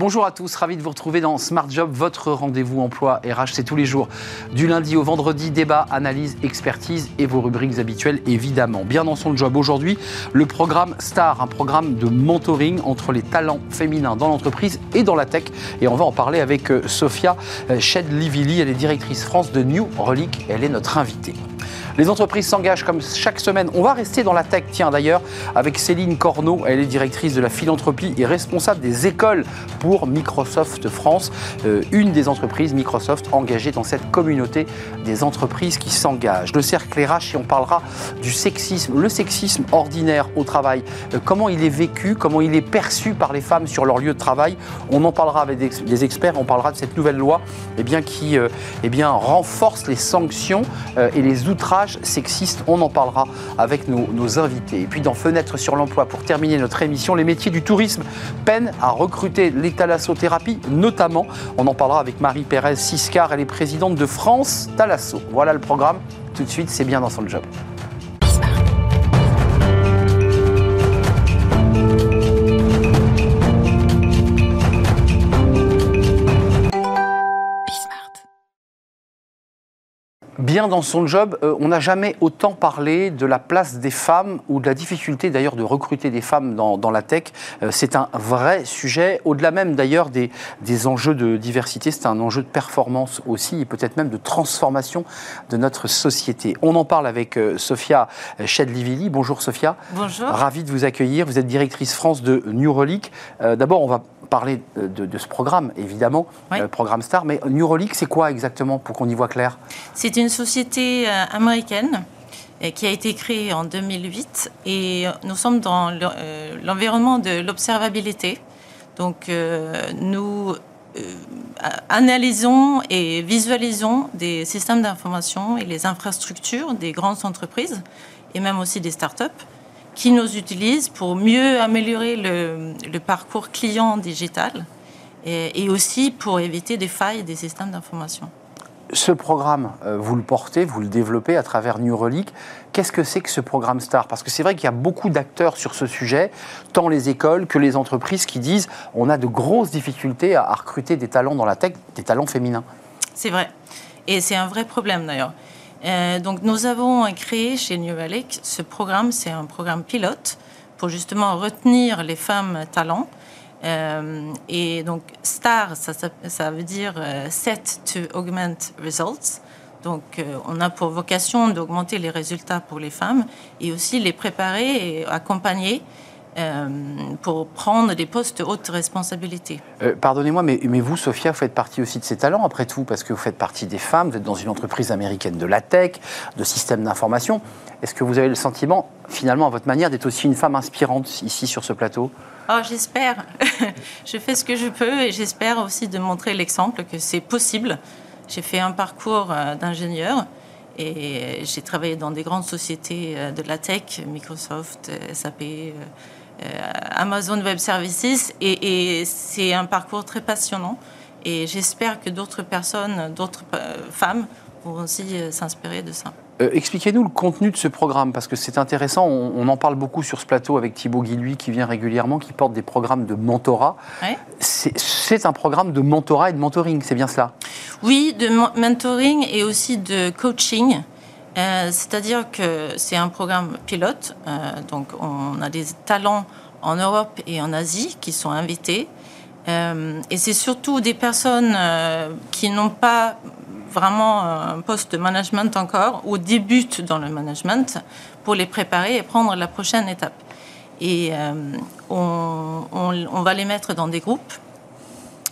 Bonjour à tous, ravi de vous retrouver dans Smart Job, votre rendez-vous emploi RH. C'est tous les jours, du lundi au vendredi, débat, analyse, expertise et vos rubriques habituelles évidemment. Bien dans son job aujourd'hui, le programme STAR, un programme de mentoring entre les talents féminins dans l'entreprise et dans la tech. Et on va en parler avec euh, Sophia Shedlivili, elle est directrice France de New Relic, elle est notre invitée. Les entreprises s'engagent comme chaque semaine. On va rester dans la tech, tiens d'ailleurs, avec Céline Corneau. Elle est directrice de la philanthropie et responsable des écoles pour Microsoft France, euh, une des entreprises Microsoft engagées dans cette communauté des entreprises qui s'engagent. Le cercle RH, et on parlera du sexisme, le sexisme ordinaire au travail, euh, comment il est vécu, comment il est perçu par les femmes sur leur lieu de travail. On en parlera avec des experts, on parlera de cette nouvelle loi eh bien, qui euh, eh bien, renforce les sanctions et les outrages sexiste. On en parlera avec nos, invités. Et puis dans Fenêtre sur l'emploi, pour terminer notre émission, les métiers du tourisme peinent à recruter les thalassothérapie, notamment. On en parlera avec Marie Pérez Siscar, elle est présidente de France Thalasso. Voilà le programme. Tout de suite, c'est bien dans son job. Bien dans son job. Euh, on n'a jamais autant parlé de la place des femmes ou de la difficulté d'ailleurs de recruter des femmes dans, la tech. Euh, c'est un vrai sujet, au-delà même d'ailleurs des, des, enjeux de diversité, c'est un enjeu de performance aussi et peut-être même de transformation de notre société. On en parle avec euh, Sophia Chedlivili. Bonjour Sophia. Bonjour. Ravi de vous accueillir. Vous êtes directrice France de New Relic. D'abord, on va parler de, ce programme, évidemment, le programme Star, mais New Relic, c'est quoi exactement pour qu'on y voit clair? C'est une société euh, américaine euh, qui a été créée en 2008 et nous sommes dans euh, l'environnement de l'observabilité. Donc nous analysons et visualisons des systèmes d'information et les infrastructures des grandes entreprises et même aussi des startups qui nous utilisent pour mieux améliorer le, parcours client digital et, et, aussi pour éviter des failles des systèmes d'information ce programme, euh, vous le portez, vous le développez à travers New Relic. Qu'est-ce que c'est que ce programme STAR? Parce que c'est vrai qu'il y a beaucoup d'acteurs sur ce sujet, tant les écoles que les entreprises qui disent on a de grosses difficultés à, recruter des talents dans la tech, des talents féminins. C'est vrai. Et c'est un vrai problème d'ailleurs. Euh, donc nous avons créé chez New Relic ce programme, c'est un programme pilote pour justement retenir les femmes talents euh, et donc, STAR, ça, veut dire euh, Set to Augment Results. Donc, on a pour vocation d'augmenter les résultats pour les femmes et aussi les préparer et accompagner pour prendre des postes haute responsabilité. Pardonnez-moi, mais, mais, vous, Sophia, vous faites partie aussi de ces talents, après tout, parce que vous faites partie des femmes, vous êtes dans une entreprise américaine de la tech, de systèmes d'information. Est-ce que vous avez le sentiment, finalement, à votre manière, d'être aussi une femme inspirante ici sur ce plateau? Oh, j'espère. je fais ce que je peux et j'espère aussi de montrer l'exemple que c'est possible. J'ai fait un parcours euh, d'ingénieur et j'ai travaillé dans des grandes sociétés euh, de la tech, Microsoft, euh, SAP, Amazon Web Services, et, c'est un parcours très passionnant. Et j'espère que d'autres personnes, d'autres femmes vont aussi s'inspirer de ça. Euh, expliquez-nous le contenu de ce programme, parce que c'est intéressant. On, en parle beaucoup sur ce plateau avec Thibaut Guilluy, qui vient régulièrement, qui porte des programmes de mentorat. C'est un programme de mentorat et de mentoring, c'est bien cela? Oui, de mentoring et aussi de coaching. Euh, c'est-à-dire que c'est un programme pilote. Euh, donc, on a des talents en Europe et en Asie qui sont invités. et c'est surtout des personnes qui n'ont pas vraiment un poste de management encore ou débutent dans le management pour les préparer et prendre la prochaine étape. Et euh, on, va les mettre dans des groupes euh,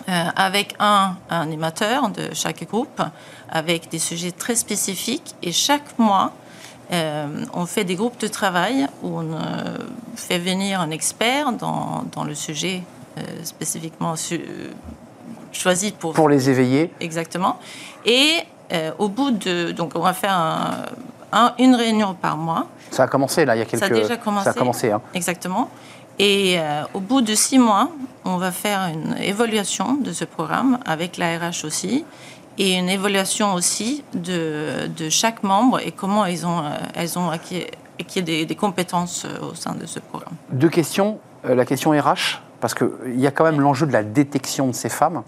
avec un, animateur de chaque groupe, avec des sujets très spécifiques. Et chaque mois, euh, on fait des groupes de travail où on fait venir un expert dans, dans le sujet spécifiquement choisi pour... Pour les éveiller. Exactement. Et euh, au bout de... Donc on va faire une réunion par mois. Ça a commencé là, il y a quelques... Ça a déjà commencé. Ça a commencé, hein. Exactement. Et euh, au bout de six mois, on va faire une évaluation de ce programme avec la RH aussi et une évaluation aussi de, de chaque membre et comment ils ont, euh, elles ont acquis, acquis des, des, compétences au sein de ce programme. Deux questions. La question RH, Parce qu'il y a quand même l'enjeu de la détection de ces femmes.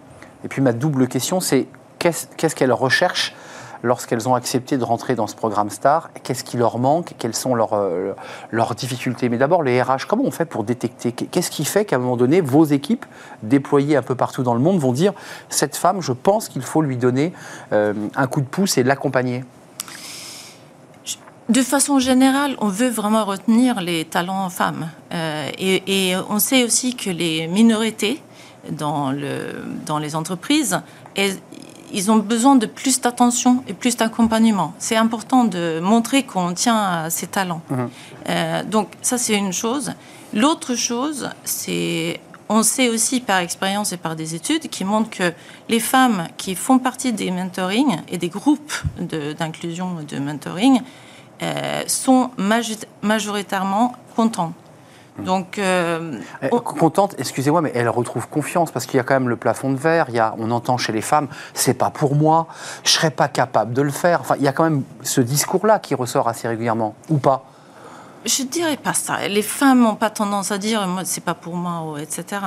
Et puis ma double question, c'est qu'est-ce qu'elles recherchent lorsqu'elles ont accepté de rentrer dans ce programme STAR Qu'est-ce qui leur manque Quelles sont leurs, euh, difficultés Mais d'abord, les RH, comment on fait pour détecter Qu'est-ce qui fait qu'à un moment donné, vos équipes, déployées un peu partout dans le monde, vont dire cette femme, je pense qu'il faut lui donner euh, un coup de pouce et l'accompagner? De façon générale, on veut vraiment retenir les talents femmes. Euh, et, on sait aussi que les minorités dans les entreprises, ils ont besoin de plus d'attention et plus d'accompagnement. C'est important de montrer qu'on tient à ces talents. Euh, donc ça, c'est une chose. L'autre chose, c'est on sait aussi par expérience et par des études qui montrent que les femmes qui font partie des mentoring et des groupes d'inclusion de, mentoring euh, sont majoritairement contentes donc, euh, contente, excusez-moi, mais elle retrouve confiance parce qu'il y a quand même le plafond de verre. Il y a, on entend chez les femmes, c'est pas pour moi, je serais pas capable de le faire. Enfin, il y a quand même ce discours-là qui ressort assez régulièrement, ou pas? Je dirais pas ça. Les femmes n'ont pas tendance à dire moi c'est pas pour moi, etc.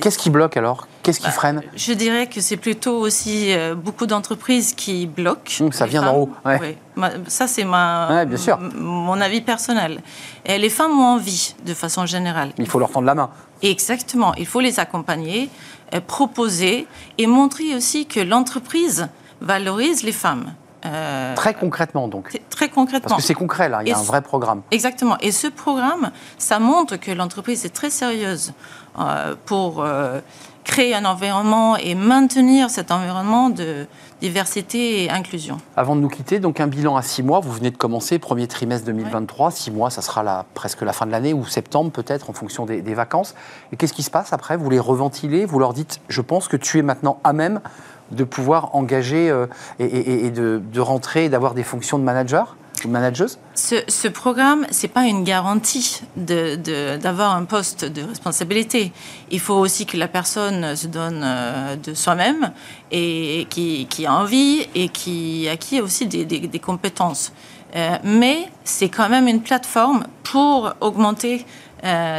Qu'est-ce qui bloque alors? Qu'est-ce qui bah, freine? Je dirais que c'est plutôt aussi euh, beaucoup d'entreprises qui bloquent. Hum, ça vient d'en haut. Ouais. Ça c'est ma, bien sûr. mon avis personnel. Et les femmes ont envie de façon générale. Il faut leur tendre la main. Exactement. Il faut les accompagner, euh, proposer et montrer aussi que l'entreprise valorise les femmes. Euh, très concrètement, donc. Très concrètement. Parce que c'est concret, là, il y a un vrai programme. Exactement. Et ce programme, ça montre que l'entreprise est très sérieuse euh, pour euh, créer un environnement et maintenir cet environnement de diversité et inclusion. Avant de nous quitter, donc un bilan à six mois, vous venez de commencer, premier trimestre 2023, six mois, ça sera la, presque la fin de l'année, ou septembre peut-être, en fonction des, des vacances. Et qu'est-ce qui se passe après? Vous les reventilez, vous leur dites, je pense que tu es maintenant à même de pouvoir engager euh, et, de, rentrer et d'avoir des fonctions de manager ou manageuse ce, ce programme, ce n'est pas une garantie d'avoir un poste de responsabilité. Il faut aussi que la personne se donne euh, de soi-même et qui, qui, a envie et qui acquiert aussi des, des, compétences. Euh, mais c'est quand même une plateforme pour augmenter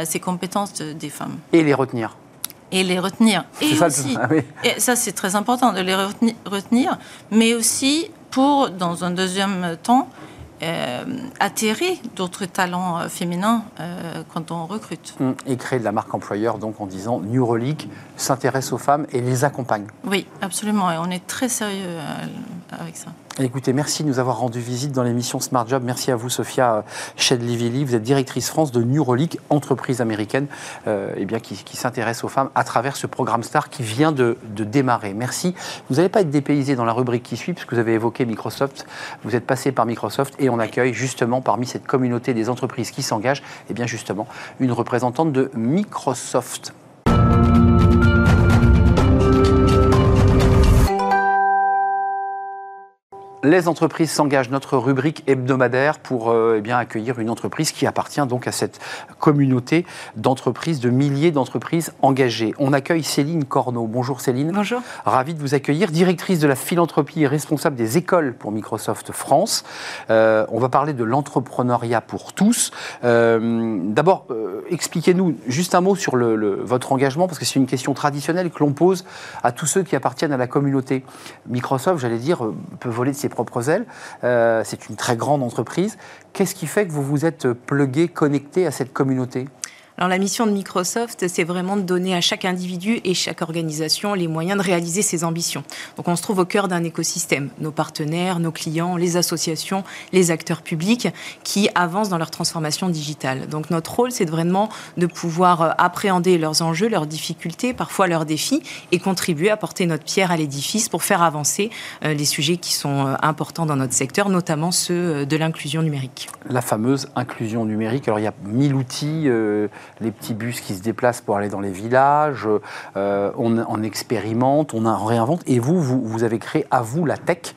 ces compétences des femmes. Et les retenir et les retenir. Et ça, aussi, ah et ça c'est très important de les retenir, mais aussi pour, dans un deuxième temps, euh, atterrir d'autres talents euh, féminins euh, quand on recrute. Hum, et créer de la marque employeur, donc en disant New Relic s'intéresse aux femmes et les accompagne. Oui, absolument, et on est très sérieux avec ça. Écoutez, merci de nous avoir rendu visite dans l'émission Smart Job. Merci à vous, Sophia Shedlivili. Vous êtes directrice France de Neurolic, entreprise américaine euh, eh bien, qui, s'intéresse aux femmes à travers ce programme STAR qui vient de, démarrer. Merci. Vous n'allez pas être dépaysé dans la rubrique qui suit, puisque vous avez évoqué Microsoft. Vous êtes passé par Microsoft et on accueille justement parmi cette communauté des entreprises qui s'engagent, eh bien justement, une représentante de Microsoft. Les entreprises s'engagent, notre rubrique hebdomadaire pour euh, eh bien, accueillir une entreprise qui appartient donc à cette communauté d'entreprises, de milliers d'entreprises engagées. On accueille Céline Corneau. Bonjour Céline. Bonjour. Ravi de vous accueillir, directrice de la philanthropie et responsable des écoles pour Microsoft France. Euh, on va parler de l'entrepreneuriat pour tous. Euh, d'abord, expliquez-nous juste un mot sur le, votre engagement, parce que c'est une question traditionnelle que l'on pose à tous ceux qui appartiennent à la communauté. Microsoft, j'allais dire, peut voler de ses propres. Euh, c'est une très grande entreprise. Qu'est-ce qui fait que vous vous êtes plugué, connecté à cette communauté? Alors la mission de Microsoft, c'est vraiment de donner à chaque individu et chaque organisation les moyens de réaliser ses ambitions. Donc on se trouve au cœur d'un écosystème, nos partenaires, nos clients, les associations, les acteurs publics qui avancent dans leur transformation digitale. Donc notre rôle, c'est vraiment de pouvoir euh, appréhender leurs enjeux, leurs difficultés, parfois leurs défis, et contribuer à porter notre pierre à l'édifice pour faire avancer euh, les sujets qui sont euh, importants dans notre secteur, notamment ceux de l'inclusion numérique. La fameuse inclusion numérique. Alors il y a mille outils les petits bus qui se déplacent pour aller dans les villages, euh, on, expérimente, on réinvente. Et vous, vous, avez créé à vous la tech.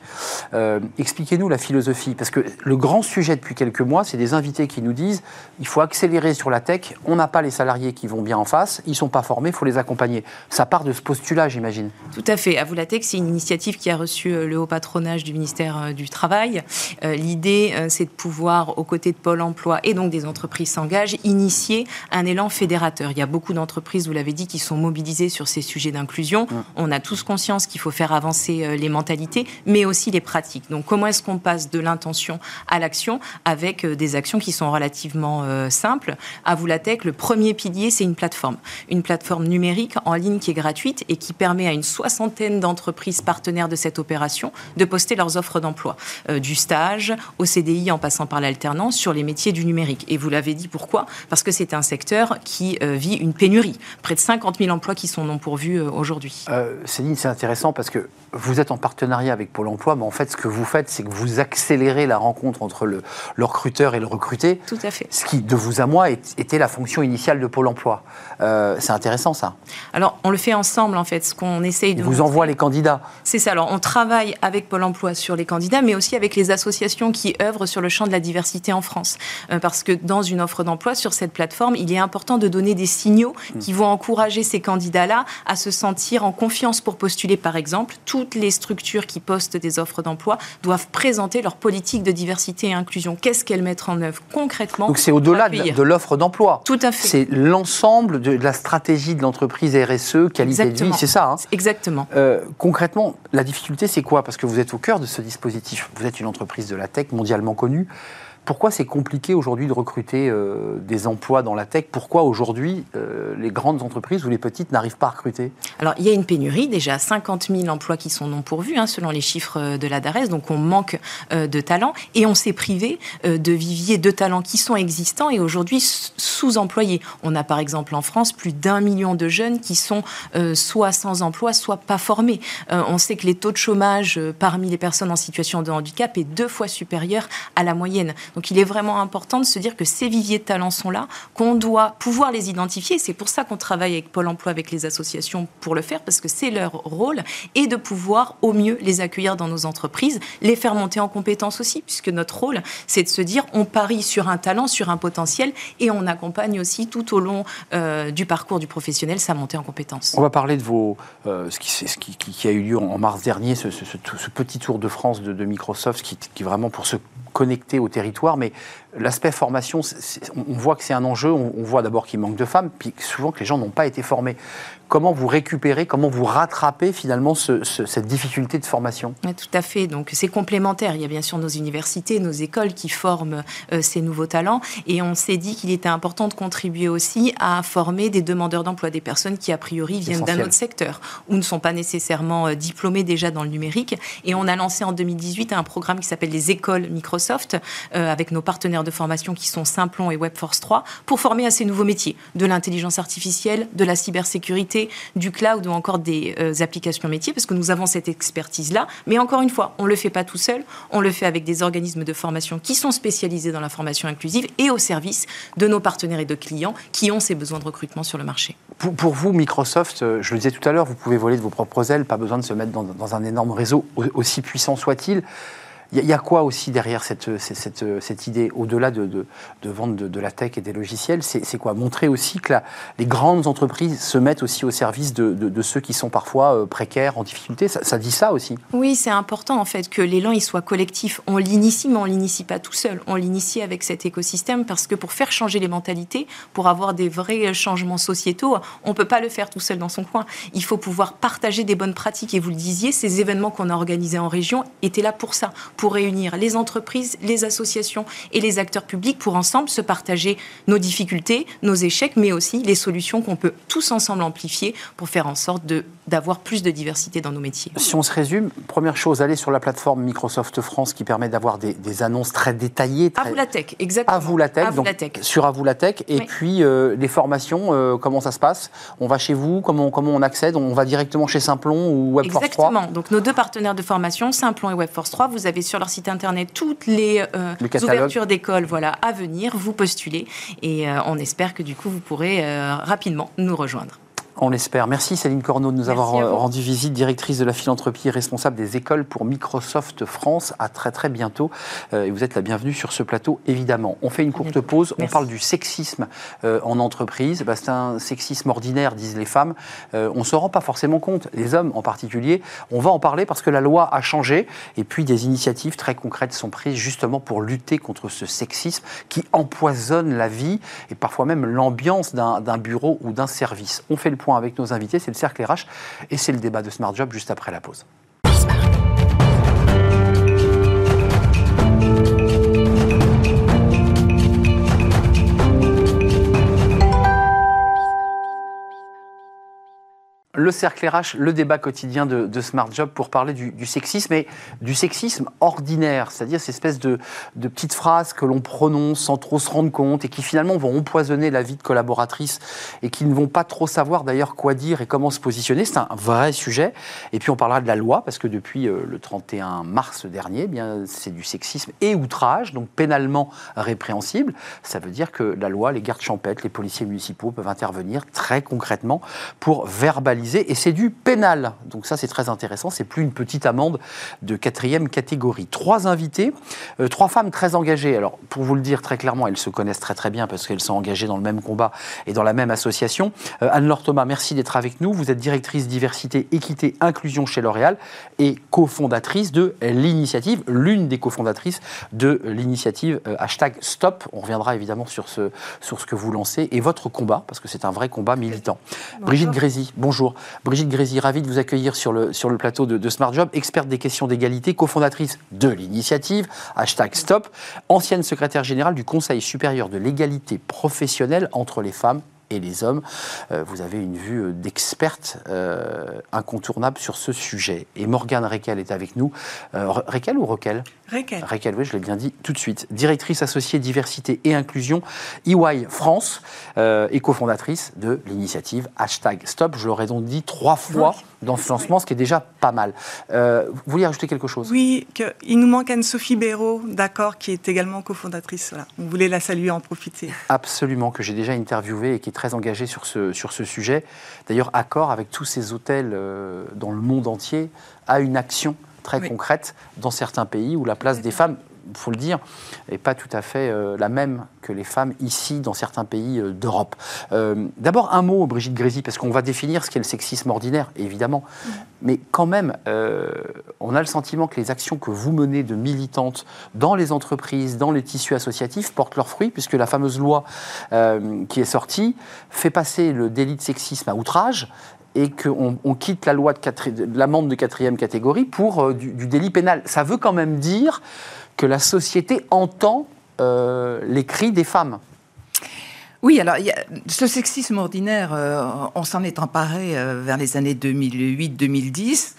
Euh, expliquez-nous la philosophie, parce que le grand sujet depuis quelques mois, c'est des invités qui nous disent il faut accélérer sur la tech, on n'a pas les salariés qui vont bien en face, ils sont pas formés, il faut les accompagner. Ça part de ce postulat, j'imagine. Tout à fait. À vous la tech, c'est une initiative qui a reçu euh, le haut patronage du ministère du Travail. L'idée, c'est de pouvoir, aux côtés de Pôle emploi et donc des entreprises s'engagent, initier un un élan fédérateur. Il y a beaucoup d'entreprises, vous l'avez dit, qui sont mobilisées sur ces sujets d'inclusion. On a tous conscience qu'il faut faire avancer euh, les mentalités, mais aussi les pratiques. Donc comment est-ce qu'on passe de l'intention à l'action avec euh, des actions qui sont relativement euh, simples? À vous la tech, le premier pilier, c'est une plateforme. Une plateforme numérique en ligne qui est gratuite et qui permet à une soixantaine d'entreprises partenaires de cette opération de poster leurs offres d'emploi, du stage au CDI en passant par l'alternance sur les métiers du numérique. Et vous l'avez dit, pourquoi? Parce que c'est un secteur qui vit une pénurie. Près de 50 000 emplois qui sont non pourvus aujourd'hui. Céline, c'est intéressant parce que vous êtes en partenariat avec Pôle emploi, mais en fait, ce que vous faites, c'est que vous accélérez la rencontre entre le, recruteur et le recruté. Tout à fait. Ce qui, de vous à moi, était la fonction initiale de Pôle emploi. Euh, c'est intéressant, ça. Alors, on le fait ensemble, en fait. Ce qu'on essaye de. Vous envoie les candidats. C'est ça. Alors, on travaille avec Pôle emploi sur les candidats, mais aussi avec les associations qui œuvrent sur le champ de la diversité en France. Euh, parce que dans une offre d'emploi, sur cette plateforme, il est important de donner des signaux hmm. qui vont encourager ces candidats-là à se sentir en confiance pour postuler, par exemple. Toutes les structures qui postent des offres d'emploi doivent présenter leur politique de diversité et inclusion. Qu'est-ce qu'elles mettent en œuvre concrètement Donc c'est au-delà de, l'offre d'emploi. Tout à fait. C'est l'ensemble de, la stratégie de l'entreprise RSE, qualité de vie, c'est ça. Hein Exactement. Euh, concrètement, la difficulté, c'est quoi? Parce que vous êtes au cœur de ce dispositif. Vous êtes une entreprise de la tech mondialement connue. Pourquoi c'est compliqué aujourd'hui de recruter euh, des emplois dans la tech? Pourquoi aujourd'hui euh, les grandes entreprises ou les petites n'arrivent pas à recruter? Alors il y a une pénurie, déjà 50 000 emplois qui sont non pourvus hein, selon les chiffres euh, de la DARES, donc on manque de talents et on s'est privé de viviers de talents qui sont existants et aujourd'hui sous-employés. On a par exemple en France plus d'un million de jeunes qui sont soit sans emploi, soit pas formés. on sait que les taux de chômage parmi les personnes en situation de handicap est deux fois supérieur à la moyenne. Il est vraiment important de se dire que ces viviers de talents sont là, qu'on doit pouvoir les identifier. C'est pour ça qu'on travaille avec Pôle Emploi, avec les associations pour le faire, parce que c'est leur rôle, et de pouvoir au mieux les accueillir dans nos entreprises, les faire monter en compétences aussi, puisque notre rôle, c'est de se dire on parie sur un talent, sur un potentiel, et on accompagne aussi tout au long euh, du parcours du professionnel sa montée en compétences. On va parler de vos, euh, ce, qui, ce a eu lieu en mars dernier, ce, ce, petit tour de France de, Microsoft, qui, qui vraiment pour se connecter au territoire, mais l'aspect formation, on voit que c'est un enjeu, on, voit d'abord qu'il manque de femmes, puis souvent que les gens n'ont pas été formés. Comment vous récupérez, comment vous rattrapez finalement cette difficulté de formation? Tout à fait, donc c'est complémentaire. Il y a bien sûr nos universités, nos écoles qui forment euh, ces nouveaux talents, et on s'est dit qu'il était important de contribuer aussi à former des demandeurs d'emploi, des personnes qui a priori viennent d'un autre secteur ou ne sont pas nécessairement euh, diplômés déjà dans le numérique. Et on a lancé en 2018 un programme qui s'appelle les écoles Microsoft, euh, avec nos partenaires de formation qui sont Simplon et Webforce 3 pour former à ces nouveaux métiers, de l'intelligence artificielle, de la cybersécurité, du cloud ou encore des euh, applications métiers, parce que nous avons cette expertise-là. Mais encore une fois, on ne le fait pas tout seul, on le fait avec des organismes de formation qui sont spécialisés dans la formation inclusive et au service de nos partenaires et de clients qui ont ces besoins de recrutement sur le marché. Pour, vous, Microsoft, euh, je le disais tout à l'heure, vous pouvez voler de vos propres ailes, pas besoin de se mettre dans, dans un énorme réseau, aussi puissant soit-il. Il y, a quoi aussi derrière cette, cette, cette idée, au-delà de, de, de, vendre de, la tech et des logiciels C'est quoi? Montrer aussi que les grandes entreprises se mettent aussi au service de, ceux qui sont parfois euh, précaires, en difficulté. Ça, dit ça aussi Oui, c'est important en fait que l'élan soit collectif. On l'initie, mais on l'initie pas tout seul. On l'initie avec cet écosystème parce que pour faire changer les mentalités, pour avoir des vrais changements sociétaux, on peut pas le faire tout seul dans son coin. Il faut pouvoir partager des bonnes pratiques. Et vous le disiez, ces événements qu'on a organisés en région étaient là pour ça pour réunir les entreprises, les associations et les acteurs publics pour ensemble se partager nos difficultés, nos échecs, mais aussi les solutions qu'on peut tous ensemble amplifier pour faire en sorte d'avoir plus de diversité dans nos métiers. Si on se résume, première chose, aller sur la plateforme Microsoft France qui permet d'avoir des, annonces très détaillées. Très... À vous la tech, exactement. À vous la tech, donc, sur À vous la tech. Et puis euh, les formations, euh, comment ça se passe? On va chez vous, comment, comment on accède? On va directement chez Simplon ou Webforce 3 Exactement. Donc nos deux partenaires de formation, Simplon et Webforce 3, vous avez sur leur site internet toutes les, euh, ouvertures d'école voilà, à venir, vous postulez. Et on espère que du coup vous pourrez rapidement nous rejoindre. On l'espère. Merci Céline Corneau de nous avoir rendu visite, directrice de la philanthropie et responsable des écoles pour Microsoft France. À très très bientôt. Euh, et vous êtes la bienvenue sur ce plateau, évidemment. On fait une courte pause. On parle du sexisme euh, en entreprise. Bah, c'est un sexisme ordinaire, disent les femmes. Euh, on ne se rend pas forcément compte, les hommes en particulier. On va en parler parce que la loi a changé. Et puis des initiatives très concrètes sont prises justement pour lutter contre ce sexisme qui empoisonne la vie et parfois même l'ambiance d'un bureau ou d'un service. On fait le point avec nos invités, c'est le cercle RH et c'est le débat de Smart Job juste après la pause. Le cercle RH, le débat quotidien de, Smart Job pour parler du, sexisme et du sexisme ordinaire, c'est-à-dire ces espèces de, petites phrases que l'on prononce sans trop se rendre compte et qui finalement vont empoisonner la vie de collaboratrices et qui ne vont pas trop savoir d'ailleurs quoi dire et comment se positionner. C'est un vrai sujet. Et puis on parlera de la loi parce que depuis euh, le 31 mars dernier, eh bien c'est du sexisme et outrage, donc pénalement répréhensible. Ça veut dire que la loi, les gardes champêtres, les policiers municipaux peuvent intervenir très concrètement pour verbaliser et c'est du pénal. Donc ça, c'est très intéressant. C'est plus une petite amende de quatrième catégorie. Trois invités, euh, trois femmes très engagées. Alors, pour vous le dire très clairement, elles se connaissent très très bien parce qu'elles sont engagées dans le même combat et dans la même association. Euh, Anne-Laure Thomas, merci d'être avec nous. Vous êtes directrice diversité, équité, inclusion chez L'Oréal et cofondatrice de l'initiative, l'une des cofondatrices de l'initiative euh, hashtag Stop. On reviendra évidemment sur ce, sur ce que vous lancez et votre combat, parce que c'est un vrai combat militant. Brigitte Grézy, bonjour. Brigitte Grézy, ravie de vous accueillir sur le, plateau de, Smart Job, experte des questions d'égalité, cofondatrice de l'initiative, hashtag Stop, ancienne secrétaire générale du Conseil supérieur de l'égalité professionnelle entre les femmes et les hommes. Euh, vous avez une vue euh, d'experte euh, incontournable sur ce sujet. Et Morgane Requel est avec nous. Requel ou Requel Requel. Requel, oui, je l'ai bien dit tout de suite. Directrice associée diversité et inclusion EY France et cofondatrice de l'initiative hashtag Stop. Je l'aurais donc dit trois fois dans ce lancement, ce qui est déjà pas mal. Euh, vous vouliez rajouter quelque chose? Oui, que, il nous manque Anne-Sophie Béraud, d'accord, qui est également cofondatrice. Voilà. On voulait la saluer, en profiter. Absolument, que j'ai déjà interviewé et qui est très engagée sur ce, sur ce sujet. D'ailleurs, accord avec tous ces hôtels euh, dans le monde entier, a une action très concrète dans certains pays où la place des femmes faut le dire, n'est pas tout à fait euh, la même que les femmes ici dans certains pays euh, d'Europe. Euh, d'abord un mot, Brigitte Grézy, parce qu'on va définir ce qu'est le sexisme ordinaire, évidemment, mais quand même, on a le sentiment que les actions que vous menez de militantes dans les entreprises, dans les tissus associatifs, portent leurs fruits, puisque la fameuse loi qui est sortie fait passer le délit de sexisme à outrage et qu'on on quitte la loi de, l'amende de quatrième catégorie pour du, du, délit pénal. Ça veut quand même dire que la société entend euh, les cris des femmes. Oui, alors ce sexisme ordinaire, euh, on s'en est emparé euh, vers les années 2008-2010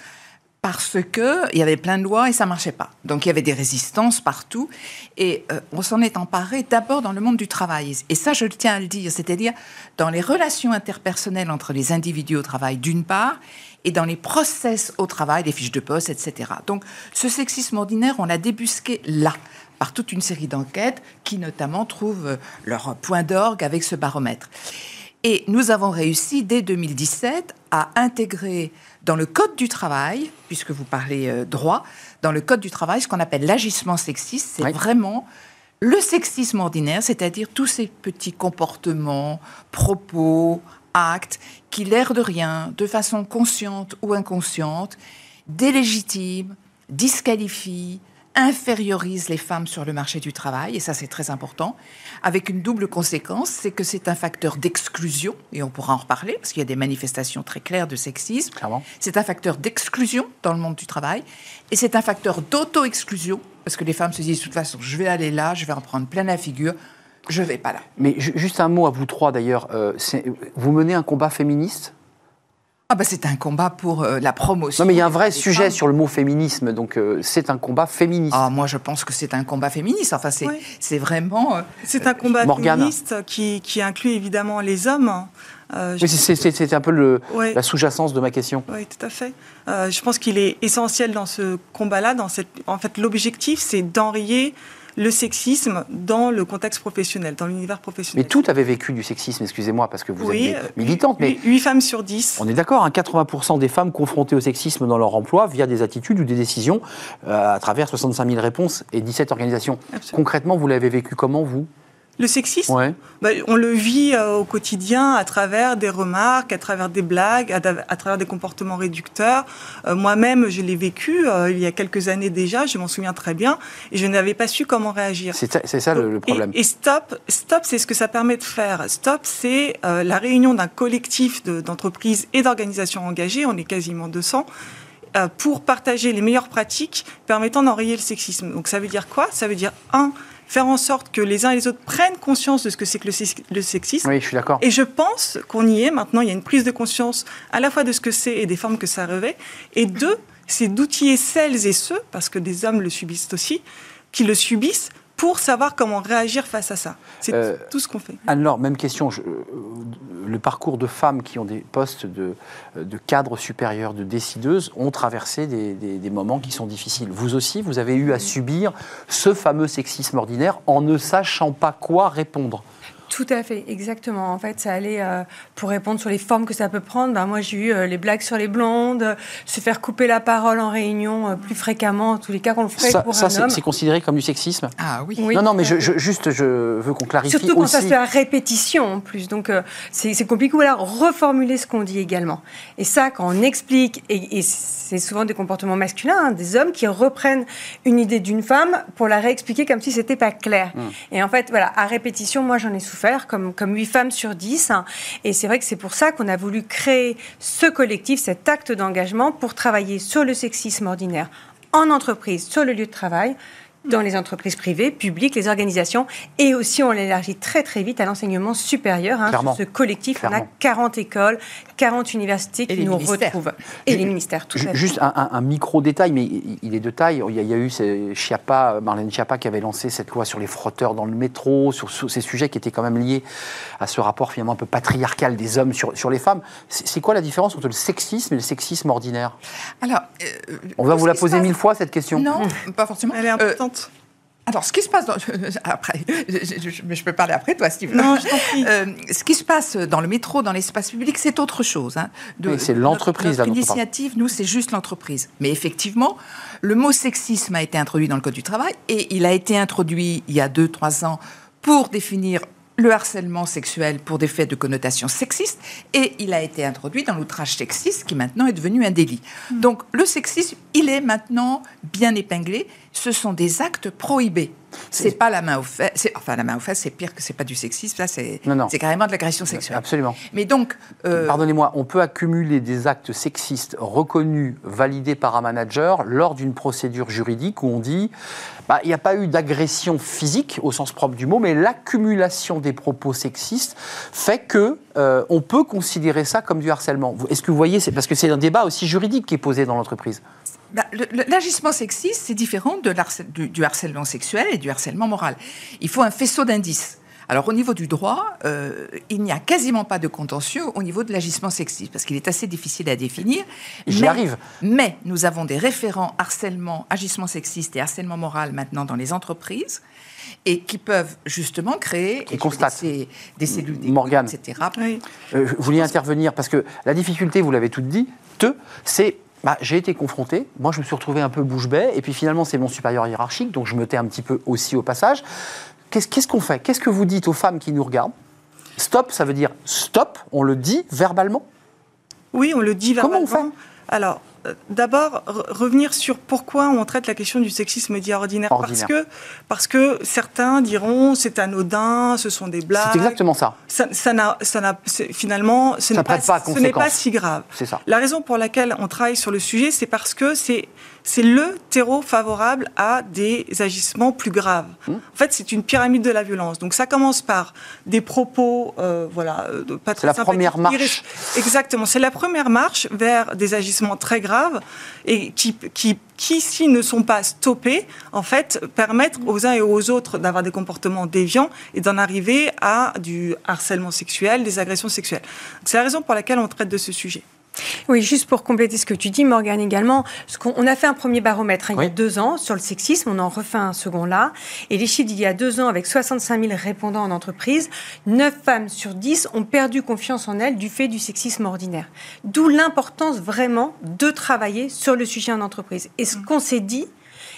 parce que il y avait plein de lois et ça marchait pas. Donc il y avait des résistances partout et on s'en est emparé d'abord dans le monde du travail. Et ça, je tiens à le dire, c'est-à-dire dans les relations interpersonnelles entre les individus au travail d'une part et dans les process au travail, les fiches de poste, etc. Donc ce sexisme ordinaire, on l'a débusqué là, par toute une série d'enquêtes qui notamment trouvent leur point d'orgue avec ce baromètre. Et nous avons réussi dès 2017 à intégrer dans le Code du travail, puisque vous parlez euh, droit, dans le Code du travail, ce qu'on appelle l'agissement sexiste, c'est vraiment le sexisme ordinaire, c'est-à-dire tous ces petits comportements, propos, actes qui, l'air de rien, de façon consciente ou inconsciente, délégitime, disqualifie, infériorise les femmes sur le marché du travail, et ça c'est très important, avec une double conséquence, c'est que c'est un facteur d'exclusion, et on pourra en reparler, parce qu'il y a des manifestations très claires de sexisme, c'est un facteur d'exclusion dans le monde du travail, et c'est un facteur d'auto-exclusion, parce que les femmes se disent de toute façon, je vais aller là, je vais en prendre plein la figure, je vais pas là. Mais juste un mot à vous trois d'ailleurs. Euh, vous menez un combat féministe? Ah bah c'est un combat pour euh, la promotion. Non mais il y a un vrai sujet sur le mot féminisme, donc euh, c'est un combat féministe. Ah moi je pense que c'est un combat féministe. Enfin c'est c'est vraiment. c'est un combat féministe qui, qui, inclut évidemment les hommes. oui, c'est un peu le, la sous-jacence de ma question. Oui, tout à fait. je pense qu'il est essentiel dans ce combat-là. Dans cette, en fait, l'objectif, c'est d'enrayer le sexisme dans le contexte professionnel, dans l'univers professionnel. Mais toutes avaient vécu du sexisme, excusez-moi, parce que vous Oui, êtes des militantes, mais 8 femmes sur 10. on est d'accord, hein, 80% des femmes confrontées au sexisme dans leur emploi via des attitudes ou des décisions euh, à travers 65 000 réponses et 17 organisations. Absolument. Concrètement, vous l'avez vécu comment, vous? Le sexisme, Ouais. bah, on le vit euh, au quotidien à travers des remarques, à travers des blagues, à, à travers des comportements réducteurs. Euh, Moi-même, je l'ai vécu euh, il y a quelques années déjà, je m'en souviens très bien, et je n'avais pas su comment réagir. C'est ça, le, le problème. Et, et stop, stop, c'est ce que ça permet de faire. Stop, c'est la réunion d'un collectif de- d'entreprises et d'organisations engagées, on est quasiment 200, euh, pour partager les meilleures pratiques permettant d'enrayer le sexisme. Donc ça veut dire quoi? Ça veut dire, un, faire en sorte que les uns et les autres prennent conscience de ce que c'est que le, sex- le sexisme. Oui, je suis d'accord. Et je pense qu'on y est maintenant. Il y a une prise de conscience à la fois de ce que c'est et des formes que ça revêt. Et deux, c'est d'outiller celles et ceux, parce que des hommes le subissent aussi, qui le subissent pour savoir comment réagir face à ça. C'est Euh, tout ce qu'on fait. Anne-Laure, même question. Je- euh, le parcours de femmes qui ont des postes de, de cadres supérieurs, de décideuses, ont traversé des, des- des moments qui sont difficiles. Vous aussi, vous avez eu à subir ce fameux sexisme ordinaire en ne sachant pas quoi répondre. Tout à fait, exactement. En fait, ça allait euh, pour répondre sur les formes que ça peut prendre. Ben, moi, j'ai eu euh, les blagues sur les blondes, euh, se faire couper la parole en réunion euh, plus fréquemment, en tous les cas qu'on le ferait Ça, pour ça, un c'est homme. c'est considéré comme du sexisme? Ah oui. Oui, Non, non, mais je, je- juste, je veux qu'on clarifie Surtout quand aussi. ça se fait à répétition en plus. Donc euh, c'est compliqué. Ou alors reformuler ce qu'on dit également. Et ça, quand on explique, et, et c'est souvent des comportements masculins, hein, des hommes qui reprennent une idée d'une femme pour la réexpliquer comme si c'était pas clair. Et en fait, voilà, à répétition, moi j'en ai souffert, comme, comme 8 femmes sur 10. hein. Et c'est vrai que c'est pour ça qu'on a voulu créer ce collectif, cet acte d'engagement pour travailler sur le sexisme ordinaire en entreprise, sur le lieu de travail, dans les entreprises privées, publiques, les organisations, et aussi on l'élargit très très vite à l'enseignement supérieur. hein. Sur ce collectif, on a 40 écoles, 40 universités qui nous ministères. retrouvent. Et les ministères, tout à. Juste un, un- un micro-détail, mais il est de taille. Il y a, il y a eu Schiappa, Marlène Schiappa qui avait lancé cette loi sur les frotteurs dans le métro, sur, sur ces sujets qui étaient quand même liés à ce rapport finalement un peu patriarcal des hommes sur, sur les femmes. C'est quoi la différence entre le sexisme et le sexisme ordinaire? Alors, euh, On va ce vous la poser mille fois cette question. Non, pas forcément. Elle est Euh, importante. alors, ce qui se passe dans... après, je, peux parler après toi, Steve. Non, je t'en prie. Euh, ce qui se passe dans le métro, dans l'espace public, c'est autre chose. hein. C'est l'entreprise, Notre, notre initiative, nous, c'est juste l'entreprise. Mais effectivement, le mot sexisme a été introduit dans le Code du travail et il a été introduit il y a deux, trois ans pour définir le harcèlement sexuel pour des faits de connotation sexiste et il a été introduit dans l'outrage sexiste qui maintenant est devenu un délit. Hmm. Donc le sexisme, il est maintenant bien épinglé. Ce sont des actes prohibés. C'est pas la main aux fesses. c'est- Enfin, la main aux fesses, c'est pire que c'est pas du sexisme. Là, c'est carrément de l'agression sexuelle. Absolument. Mais donc, euh, Pardonnez-moi, on peut accumuler des actes sexistes reconnus, validés par un manager lors d'une procédure juridique où on dit bah, il n'y a pas eu d'agression physique au sens propre du mot, mais l'accumulation des propos sexistes fait que euh, on peut considérer ça comme du harcèlement. Est-ce que vous voyez, c'est parce que c'est un débat aussi juridique qui est posé dans l'entreprise. Bah, l'agissement sexiste, c'est différent de du, du harcèlement sexuel et du harcèlement moral. Il faut un faisceau d'indices. Alors au niveau du droit, euh, il n'y a quasiment pas de contentieux au niveau de l'agissement sexiste, parce qu'il est assez difficile à définir. J'y Mais- arrive. Mais nous avons des référents harcèlement, agissement sexiste et harcèlement moral maintenant dans les entreprises, et qui peuvent justement créer Qui et constatent. Des, des cellules Morgane. etc. Oui. Euh, vous vouliez intervenir parce que la difficulté, vous l'avez tout dit, c'est bah, j'ai été confronté, moi je me suis retrouvé un peu bouche bée, et puis finalement c'est mon supérieur hiérarchique, donc je me tais un petit peu aussi au passage. Qu'est-ce qu'on fait? Qu'est-ce que vous dites aux femmes qui nous regardent? Stop, ça veut dire stop, on le dit verbalement? Oui, on le dit Comment on verbalement. Alors, d'abord, re- revenir sur pourquoi on traite la question du sexisme dit ordinaire. Ordinaire. Parce, que, parce que certains diront c'est anodin, ce sont des blagues. C'est exactement ça. Ça, ça n'a, ça n'a- finalement, ce Ça n'est pas, pas ce n'est pas si grave. C'est ça. La raison pour laquelle on travaille sur le sujet, c'est parce que c'est c'est le terreau favorable à des agissements plus graves. Mmh. En fait, c'est une pyramide de la violence. Donc, ça commence par des propos, euh, voilà, euh, de pas C'est très la sympathiques, première marche. Exactement. C'est la première marche vers des agissements très graves et qui, qui, qui, s'ils ne sont pas stoppés, en fait, permettent aux uns et aux autres d'avoir des comportements déviants et d'en arriver à du harcèlement sexuel, des agressions sexuelles. C'est la raison pour laquelle on traite de ce sujet. Oui, juste pour compléter ce que tu dis, Morgane, également, on a fait un premier baromètre hein, il y a deux ans sur le sexisme, on en refait un second là, et les chiffres d'il y a deux ans, avec 65 000 répondants en entreprise, 9 femmes sur 10 ont perdu confiance en elles du fait du sexisme ordinaire. D'où l'importance vraiment de travailler sur le sujet en entreprise. Et ce qu'on s'est dit,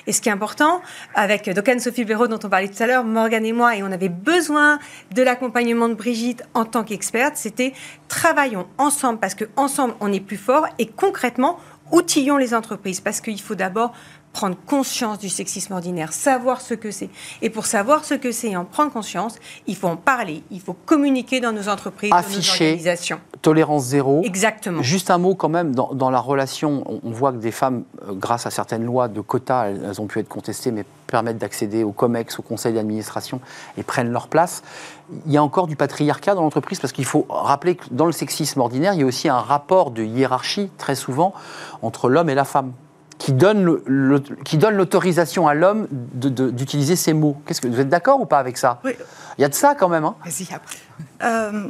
et ce qui est important, avec donc Anne-Sophie Béraud, dont on parlait tout à l'heure, Morgane et moi, et on avait besoin de l'accompagnement de Brigitte en tant qu'experte, c'était travaillons ensemble, parce que ensemble on est plus fort, et concrètement, outillons les entreprises, parce qu'il faut d'abord prendre conscience du sexisme ordinaire, savoir ce que c'est. Et pour savoir ce que c'est et en prendre conscience, il faut en parler, il faut communiquer dans nos entreprises, dans nos Afficher. organisations. Tolérance zéro. Exactement. Juste un mot quand même, dans, dans la relation, on, on voit que des femmes, euh, grâce à certaines lois de quotas, elles, elles ont pu être contestées, mais permettent d'accéder au COMEX, au conseil d'administration, et prennent leur place. Il y a encore du patriarcat dans l'entreprise, parce qu'il faut rappeler que dans le sexisme ordinaire, il y a aussi un rapport de hiérarchie, très souvent, entre l'homme et la femme, qui donne le- qui donne l'autorisation à l'homme d'utiliser ces mots. Qu'est-ce que, vous êtes d'accord ou pas avec ça Oui. Il y a de ça quand même. hein Vas-y, après. Euh,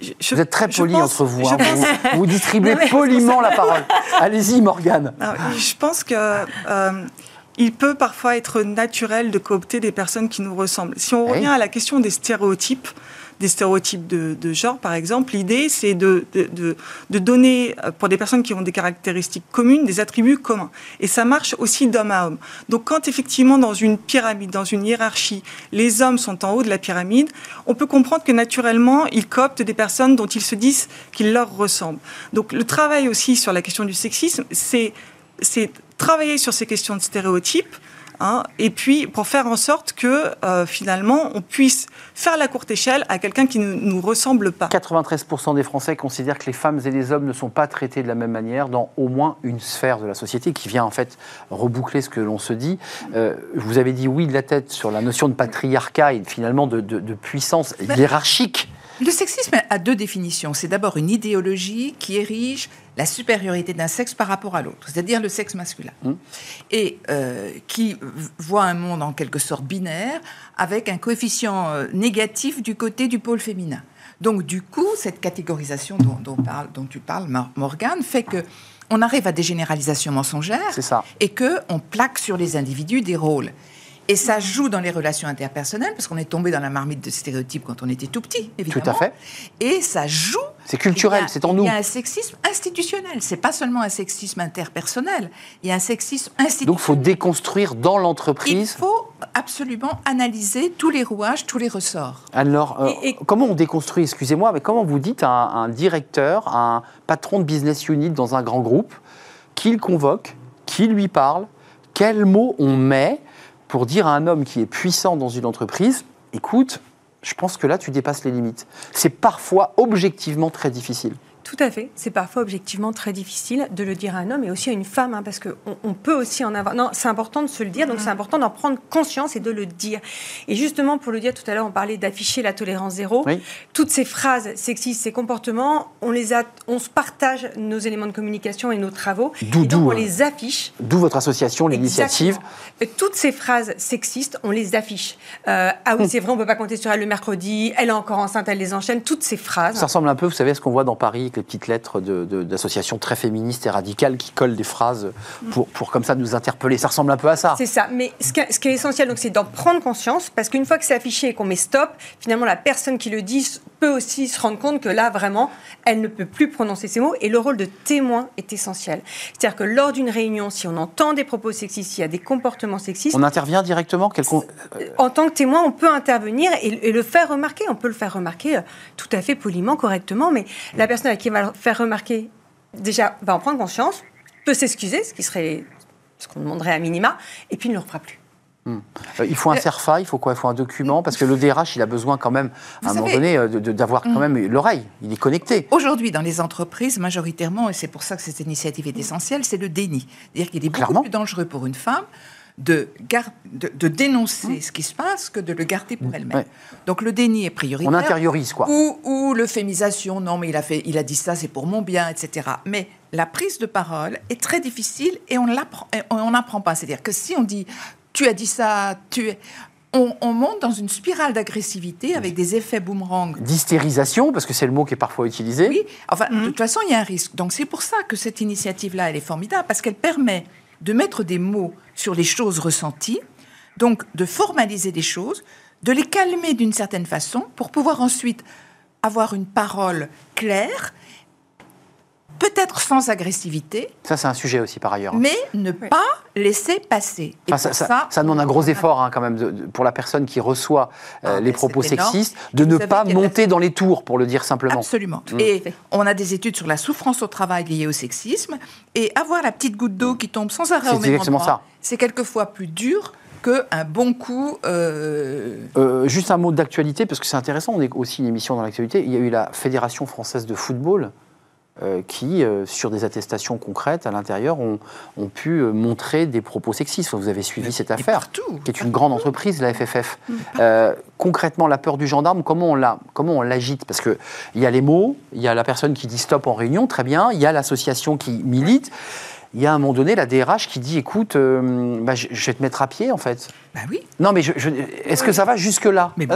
je- vous êtes très pense- entre vous. hein. pense- Vous, vous distribuez mais- poliment la parole. Allez-y, Morgane. Je pense que euh, il peut parfois être naturel de coopter des personnes qui nous ressemblent. Si on Oui. revient à la question des stéréotypes, des stéréotypes de, genre, par exemple, l'idée, c'est de, de, de- donner, euh, pour des personnes qui ont des caractéristiques communes, des attributs communs. Et ça marche aussi d'homme à homme. Donc, quand effectivement, dans une pyramide, dans une hiérarchie, les hommes sont en haut de la pyramide, on peut comprendre que naturellement, ils cooptent des personnes dont ils se disent qu'ils leur ressemblent. Donc, le travail aussi sur la question du sexisme, c'est travailler sur ces questions de stéréotypes, hein, et puis pour faire en sorte que euh, finalement on puisse faire la courte échelle à quelqu'un qui ne nous ressemble pas. 93% des Français considèrent que les femmes et les hommes ne sont pas traités de la même manière dans au moins une sphère de la société, qui vient en fait reboucler ce que l'on se dit. Euh, vous avez dit oui de la tête sur la notion de patriarcat et finalement de, de- de puissance hiérarchique. Le sexisme a deux définitions. C'est d'abord une idéologie qui érige la supériorité d'un sexe par rapport à l'autre, c'est-à-dire le sexe masculin, Mmh. et euh, qui voit un monde en quelque sorte binaire avec un coefficient euh, négatif du côté du pôle féminin. Donc du coup, cette catégorisation dont, dont parle- dont tu parles, Mor- Morgane, fait que on arrive à des généralisations mensongères ça. et que on plaque sur les individus des rôles. Et ça joue dans les relations interpersonnelles, parce qu'on est tombé dans la marmite de stéréotypes quand on était tout petit, évidemment. Tout à fait. Et ça joue. C'est culturel, Il c'est en nous. Il y a un sexisme institutionnel. C'est pas seulement un sexisme interpersonnel. Il y a un sexisme institutionnel. Donc il faut déconstruire dans Il l'entreprise. faut absolument analyser tous les rouages, tous les ressorts. Alors, euh, Et- et- comment on déconstruit, excusez-moi, mais comment vous dites à un, un directeur, à un patron de business unit dans un grand groupe, qu'il convoque, qui lui parle, quels mots on met pour dire à un homme qui est puissant dans une entreprise, écoute, je pense que là, tu dépasses les limites. C'est parfois objectivement très difficile. Tout à fait. C'est parfois objectivement très difficile de le dire à un homme et aussi à une femme, hein, parce qu'on on peut aussi en avoir. Non, c'est important de se le dire, donc c'est important d'en prendre conscience et de le dire. Et justement, pour le dire, tout à l'heure, on parlait d'afficher la tolérance zéro. Oui. Toutes ces phrases sexistes, ces comportements, on les a, on se partage nos éléments de communication et nos travaux. D'où- on euh, les affiche. D'où votre association, l'initiative. Euh, Toutes ces phrases sexistes, on les affiche. Euh, ah oui, c'est vrai, on peut pas compter sur elle le mercredi. Elle est encore enceinte, elle les enchaîne. Toutes ces phrases. Ça ressemble un peu, vous savez, à ce qu'on voit dans Paris les petites lettres d'associations très féministes et radicales qui collent des phrases pour, pour comme ça nous interpeller. Ça ressemble un peu à ça. C'est ça. Mais ce qui, ce qui est essentiel, donc, c'est d'en prendre conscience, parce qu'une fois que c'est affiché et qu'on met stop, finalement, la personne qui le dit peut aussi se rendre compte que là, vraiment, elle ne peut plus prononcer ces mots. Et le rôle de témoin est essentiel. C'est-à-dire que lors d'une réunion, si on entend des propos sexistes, s'il y a des comportements sexistes, On intervient directement quel con- en tant que témoin, on peut intervenir et, et le faire remarquer. On peut le faire remarquer euh, tout à fait poliment, correctement, mais la personne à qui on va le faire remarquer, déjà, va en prendre conscience, peut s'excuser, ce qui serait ce qu'on demanderait à minima, et puis ne le refera plus. Euh, il faut un CERFA, il faut quoi? Il faut un document? Parce que le DRH, il a besoin quand même, à un moment donné, euh, d'avoir quand même l'oreille. Il est connecté. Aujourd'hui, dans les entreprises, majoritairement, et c'est pour ça que cette initiative est essentielle, c'est le déni. C'est-à-dire qu'il est beaucoup Clairement. plus dangereux pour une femme de, gar- de, de dénoncer ce qui se passe que de le garder pour elle-même. Mmh. Ouais. Donc le déni est prioritaire. On intériorise, quoi. Ou, ou l'euphémisation, non mais il a, fait, il a dit ça, c'est pour mon bien, etc. Mais la prise de parole est très difficile et on l'apprend- et on n'apprend pas. C'est-à-dire que si on dit, tu as dit ça, tu es... on, on monte dans une spirale d'agressivité avec des effets boomerang. D'hystérisation, parce que c'est le mot qui est parfois utilisé. Oui, enfin, de toute façon, il y a un risque. Donc c'est pour ça que cette initiative-là, elle est formidable, parce qu'elle permet de mettre des mots sur les choses ressenties, donc de formaliser des choses, de les calmer d'une certaine façon, pour pouvoir ensuite avoir une parole claire, peut-être sans agressivité, Ça, c'est un sujet aussi par ailleurs. mais ne pas laisser passer. Et Enfin, ça, ça- ça demande un gros effort hein, quand même de- de- pour la personne qui reçoit euh, Ah, les propos sexistes de vous ne pas monter dans les tours, pour le dire simplement. Absolument. Mm. Et on a des études sur la souffrance au travail liée au sexisme. Et avoir la petite goutte d'eau qui tombe sans arrêt au même exactement endroit, ça. c'est quelquefois plus dur qu'un bon coup. euh, Euh, juste un mot d'actualité, parce que c'est intéressant, on est aussi une émission dans l'actualité. Il y a eu la Fédération française de football qui, euh, sur des attestations concrètes à l'intérieur, ont, ont pu euh, montrer des propos sexistes. Vous avez suivi cette et affaire, partout. qui est une grande entreprise, la FFF. Euh, concrètement, la peur du gendarme, comment on la, comment on l'agite? Parce que il y a les mots, il y a la personne qui dit stop en réunion, très bien. Il y a l'association qui milite. Il y a à un moment donné la DRH qui dit écoute, euh, bah, je vais te mettre à pied en fait. Bah oui. Non, mais je- je- est-ce que ça va jusque-là bon.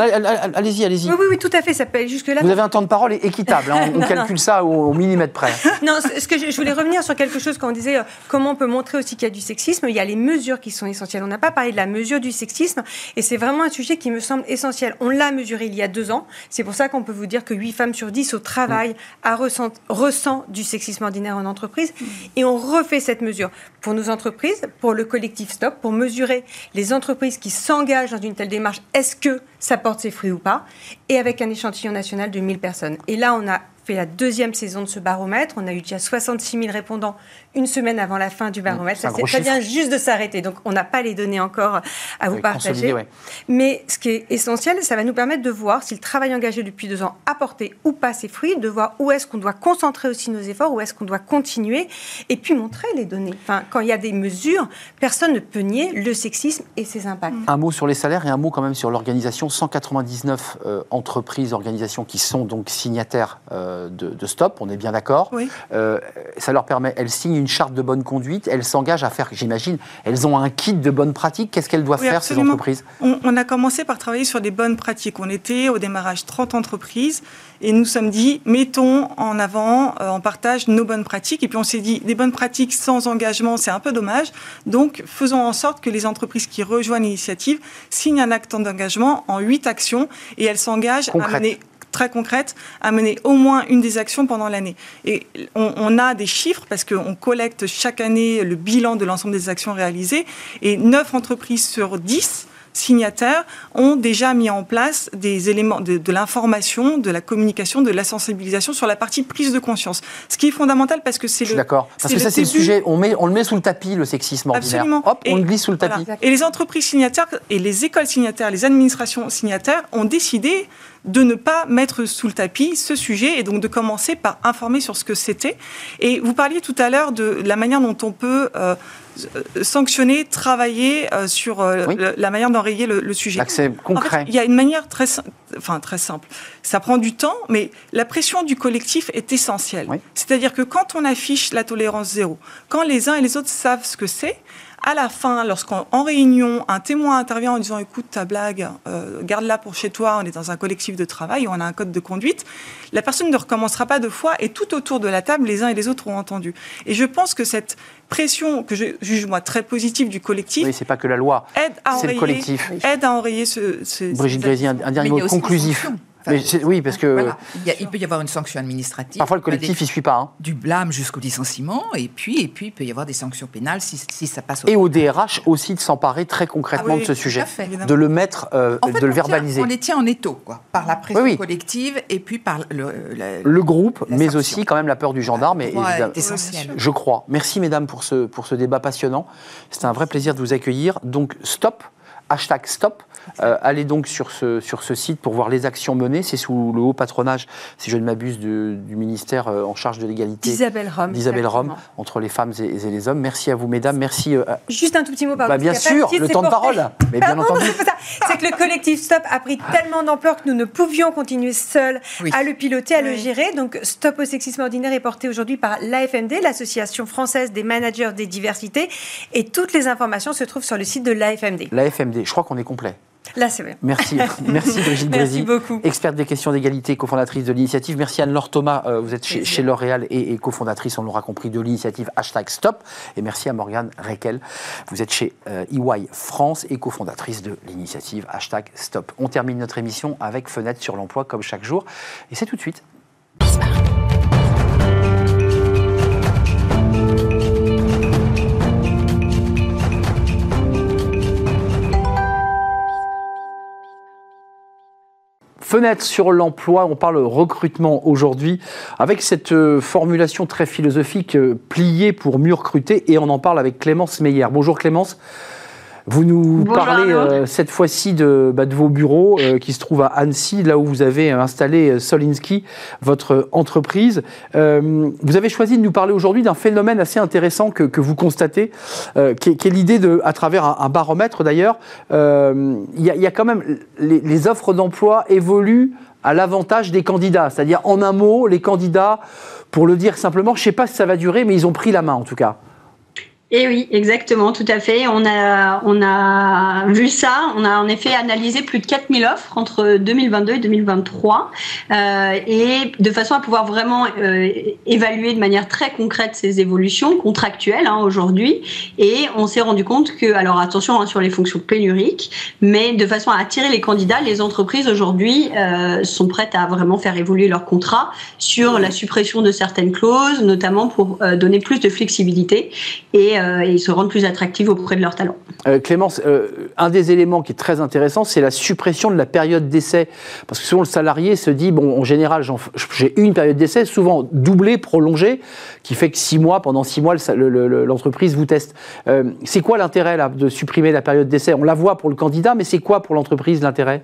Allez-y, allez-y. Oui, oui, oui, tout à fait, ça peut aller jusque-là. Vous avez un temps de parole équitable, hein, on calcule ça au, au millimètre près. Non, ce que je, je voulais revenir sur quelque chose quand on disait euh, comment on peut montrer aussi qu'il y a du sexisme. Il y a les mesures qui sont essentielles. On n'a pas parlé de la mesure du sexisme et c'est vraiment un sujet qui me semble essentiel. On l'a mesuré il y a deux ans. C'est pour ça qu'on peut vous dire que 8 femmes sur 10 au travail a ressent, ressent du sexisme ordinaire en entreprise. Et on refait cette mesure pour nos entreprises, pour le collectif Stop, pour mesurer les entreprises qui s'engagent dans une telle démarche. Est-ce que ça porte ses fruits ou pas? Et avec un échantillon national de 1000 personnes. Et là, on a fait la deuxième saison de ce baromètre. On a eu déjà 66 000 répondants une semaine avant la fin du baromètre. c'est très bien juste de s'arrêter. Donc, on n'a pas les données encore à vous Oui, partager. ouais. Mais ce qui est essentiel, ça va nous permettre de voir si le travail engagé depuis deux ans a porté ou pas ses fruits, de voir où est-ce qu'on doit concentrer aussi nos efforts, où est-ce qu'on doit continuer, et puis montrer les données. Enfin, quand il y a des mesures, personne ne peut nier le sexisme et ses impacts. Un mot sur les salaires et un mot quand même sur l'organisation. 199 euh, entreprises, organisations qui sont donc signataires euh, de, de Stop, on est bien d'accord. Oui. Euh, ça leur permet, elles signent une charte de bonne conduite, elles s'engagent à faire, j'imagine, elles ont un kit de bonnes pratiques. Qu'est-ce qu'elles doivent Oui, faire absolument. ces entreprises On, on a commencé par travailler sur des bonnes pratiques. On était au démarrage 30 entreprises et nous sommes dit, mettons en avant, euh, en partage nos bonnes pratiques. Et puis on s'est dit, des bonnes pratiques sans engagement, c'est un peu dommage. Donc faisons en sorte que les entreprises qui rejoignent l'initiative signent un acte d'engagement en huit actions et elles s'engagent à mener très concrète à mener au moins une des actions pendant l'année. Et on, on a des chiffres parce qu'on collecte chaque année le bilan de l'ensemble des actions réalisées et 9 entreprises sur 10 signataires ont déjà mis en place des éléments de, de l'information, de la communication, de la sensibilisation sur la partie prise de conscience. Ce qui est fondamental parce que c'est Je suis le d'accord. Parce que le ça, c'est le sujet. On, met, on le met sous le tapis, le sexisme ordinaire. Absolument. Hop, on Et le glisse sous le tapis. Voilà. Et les entreprises signataires et les écoles signataires, les administrations signataires ont décidé de ne pas mettre sous le tapis ce sujet et donc de commencer par informer sur ce que c'était. Et vous parliez tout à l'heure de la manière dont on peut euh, sanctionner, travailler euh, sur euh, Oui. le- la manière d'enrayer le, le sujet. L'accès En fait, concret. il y a une manière très, enfin, très simple. Ça prend du temps, mais la pression du collectif est essentielle. Oui. C'est-à-dire que quand on affiche la tolérance zéro, quand les uns et les autres savent ce que c'est, à la fin, lorsqu'en en réunion, un témoin intervient en disant écoute, ta blague, euh, garde-la pour chez toi, on est dans un collectif de travail, on a un code de conduite, la personne ne recommencera pas deux fois et tout autour de la table, les uns et les autres ont entendu. Et je pense que cette pression, que je juge moi très positive du collectif, Oui, c'est pas que la loi. aide à C'est le enrayer, collectif. aide à enrayer ce. ce Brigitte Grézy, un, un dernier mot conclusif. Mais oui, parce que Voilà. Il, y a- il peut y avoir une sanction administrative. parfois le collectif, il suit pas. hein. Du blâme jusqu'au licenciement, et puis, et puis il peut y avoir des sanctions pénales si, si ça passe au Et au DRH aussi de s'emparer très concrètement Ah oui, de ce sujet, fait. De le mettre, euh, En fait, de le tient- verbaliser. on les tient en étau, quoi, par la pression Oui, oui. collective et puis par le, le- Le groupe, mais sanction. aussi quand même la peur du gendarme. et, essentiel. Je crois. Merci mesdames pour ce, pour ce débat passionnant. C'était un vrai plaisir de vous accueillir. Donc stop, hashtag stop. Euh, allez donc sur ce, sur ce site pour voir les actions menées. C'est sous le haut patronage, si je ne m'abuse, du, du ministère euh, en charge de l'égalité D'Isabelle Rome. d'Isabelle Rome entre les femmes et, et les hommes. Merci à vous mesdames. Merci. euh, Juste un tout petit mot, pardon. bah, bien sûr, le temps de parole. Mais bien Pardon, entendu. c'est que le collectif Stop a pris tellement d'ampleur que nous ne pouvions continuer seuls Oui. à le piloter, à le gérer. Donc Stop au sexisme ordinaire est porté aujourd'hui par l'AFMD, l'Association française des managers des diversités. Et toutes les informations se trouvent sur le site de l'AFMD. La FMD, je crois qu'on est complet. Là, c'est vrai. Merci, merci Brigitte Merci beaucoup. experte des questions d'égalité, cofondatrice de l'initiative. Merci Anne-Laure Thomas, euh, vous êtes chez, chez L'Oréal et, et cofondatrice, on l'aura compris, de l'initiative hashtag Stop. Et merci à Morgane Rekel, vous êtes chez euh, EY France et cofondatrice de l'initiative hashtag Stop. On termine notre émission avec Fenêtre sur l'emploi comme chaque jour. Et c'est tout de suite. Fenêtre sur l'emploi, on parle recrutement aujourd'hui avec cette euh, formulation très philosophique euh, pliée pour mieux recruter et on en parle avec Clémence Meyer. Bonjour Clémence. Vous nous Bonjour parlez euh, cette fois-ci de, bah, de vos bureaux euh, qui se trouvent à Annecy, là où vous avez installé euh, Solinsky, votre entreprise. Euh, vous avez choisi de nous parler aujourd'hui d'un phénomène assez intéressant que, que vous constatez, qui est, qui est l'idée de, à travers un, un baromètre d'ailleurs, il y, a- il y a quand même les, les offres d'emploi évoluent à l'avantage des candidats. C'est-à-dire, en un mot, les candidats, pour le dire simplement, je ne sais pas si ça va durer, mais ils ont pris la main en tout cas. Et oui, exactement, tout à fait. On a, on a vu ça. On a en effet analysé plus de 4000 offres entre 2022 et 2023. euh, et de façon à pouvoir vraiment euh, évaluer de manière très concrète ces évolutions contractuelles hein, aujourd'hui. Et on s'est rendu compte que, alors attention hein, sur les fonctions pénuriques, mais de façon à attirer les candidats, les entreprises aujourd'hui euh, sont prêtes à vraiment faire évoluer leur contrat sur la suppression de certaines clauses, notamment pour euh, donner plus de flexibilité et, euh, et se rendre plus attractives auprès de leurs talents. Euh, Clémence, euh, un des éléments qui est très intéressant, c'est la suppression de la période d'essai. Parce que souvent, le salarié se dit, bon, en général, j'ai une période d'essai, souvent doublée, prolongée, qui fait que six mois, pendant six mois, l'entreprise vous teste. C'est quoi l'intérêt de supprimer la période d'essai? On la voit pour le candidat, mais c'est quoi pour l'entreprise l'intérêt?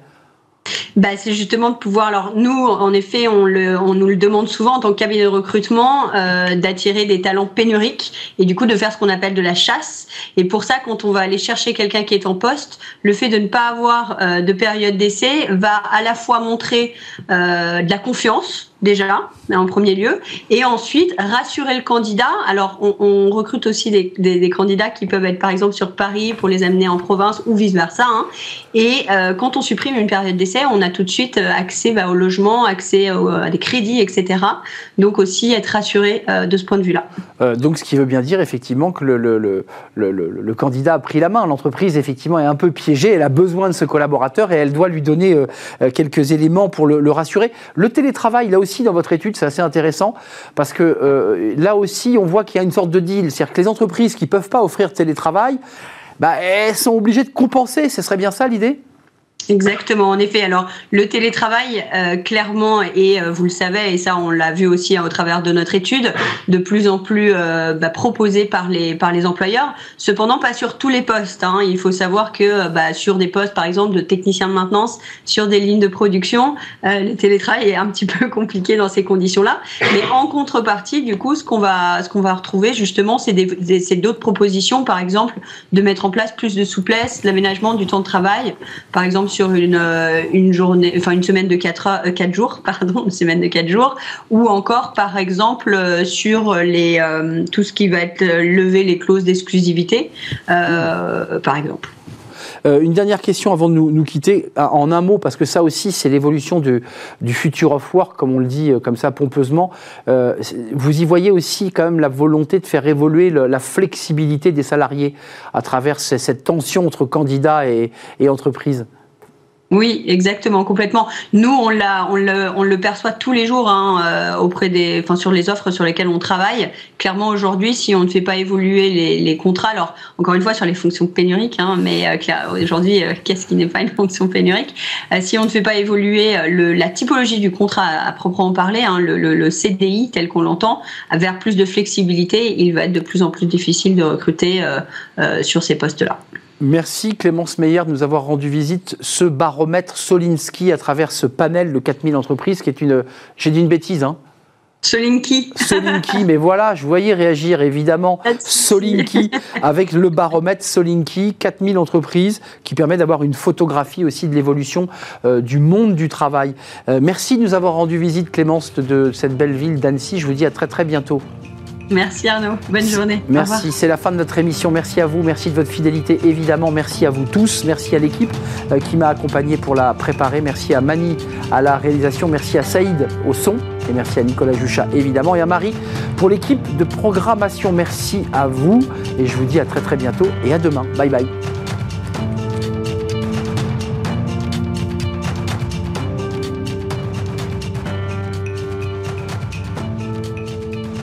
Bah, c'est justement de pouvoir. Alors nous, en effet, on, le, on nous le demande souvent en tant que cabinet de recrutement euh, d'attirer des talents pénuriques et du coup de faire ce qu'on appelle de la chasse. Et pour ça, quand on va aller chercher quelqu'un qui est en poste, le fait de ne pas avoir euh, de période d'essai va à la fois montrer euh, de la confiance déjà en premier lieu et ensuite rassurer le candidat. Alors on, recrute aussi des, des, candidats qui peuvent être par exemple sur Paris pour les amener en province ou vice versa. Hein. Et euh, quand on supprime une période d'essai, on a tout de suite euh, accès bah, au logement, accès au- à des crédits, etc. Donc aussi être rassuré euh, de ce point de vue-là. Euh, donc, ce qui veut bien dire effectivement que le, le- le- le- candidat a pris la main. L'entreprise, effectivement, est un peu piégée. Elle a besoin de ce collaborateur et elle doit lui donner euh, euh, quelques éléments pour le rassurer. Le télétravail, là aussi, dans votre étude, c'est assez intéressant parce que euh, là aussi, on voit qu'il y a une sorte de deal. C'est-à-dire que les entreprises qui ne peuvent pas offrir télétravail, bah, elles sont obligées de compenser. Ce serait bien ça l'idée? Exactement, en effet. Alors, le télétravail, euh, clairement, et euh, vous le savez, et ça, on l'a vu aussi hein, au travers de notre étude, de plus en plus euh, bah, proposé par les par les employeurs. Cependant, pas sur tous les postes. hein. Il faut savoir que euh, bah, sur des postes, par exemple, de technicien de maintenance, sur des lignes de production, euh, le télétravail est un petit peu compliqué dans ces conditions-là. Mais en contrepartie, du coup, ce qu'on va ce qu'on va retrouver justement, c'est des, des- d'autres propositions, par exemple, de mettre en place plus de souplesse, l'aménagement du temps de travail, par exemple sur une, euh, une journée, enfin une semaine de 4, quatre jours, pardon, une semaine de 4 jours, ou encore par exemple euh, sur les, euh, tout ce qui va être euh, lever les clauses d'exclusivité, euh, par exemple. Euh, une dernière question avant de nous, nous quitter, en un mot, parce que ça aussi, c'est l'évolution du, du future of work, comme on le dit euh, comme ça pompeusement. Euh, vous y voyez aussi quand même la volonté de faire évoluer la flexibilité des salariés à travers ce- cette tension entre candidats et entreprises? Oui, exactement, complètement. Nous, on, l'a, on, le, on le perçoit tous les jours hein, euh, auprès des, enfin, sur les offres sur lesquelles on travaille. Clairement, aujourd'hui, si on ne fait pas évoluer les, contrats, alors encore une fois sur les fonctions pénuriques, hein, mais euh, aujourd'hui, euh, qu'est-ce qui n'est pas une fonction pénurique? Euh, Si on ne fait pas évoluer le, la typologie du contrat à, proprement parler, hein, le, le, le CDI tel qu'on l'entend, vers plus de flexibilité, il va être de plus en plus difficile de recruter sur ces postes-là. Merci Clémence Meyer de nous avoir rendu visite ce baromètre Solinsky à travers ce panel de 4000 entreprises qui est une... J'ai dit une bêtise, hein Solinki. Solinky, mais voilà, je voyais réagir évidemment. Solinky avec le baromètre Solinky, 4000 entreprises, qui permet d'avoir une photographie aussi de l'évolution euh, du monde du travail. Euh, merci de nous avoir rendu visite, Clémence, de, de cette belle ville d'Annecy. Je vous dis à très très bientôt. Merci Arnaud. Bonne journée. Merci. C'est la fin de notre émission. Merci à vous. Merci de votre fidélité. Évidemment, merci à vous tous. Merci à l'équipe euh, qui m'a accompagné pour la préparer. Merci à Mani à la réalisation. Merci à Saïd au son. Et merci à Nicolas Juchat, évidemment. Et à Marie pour l'équipe de programmation. Merci à vous. Et je vous dis à très très bientôt et à demain. Bye bye.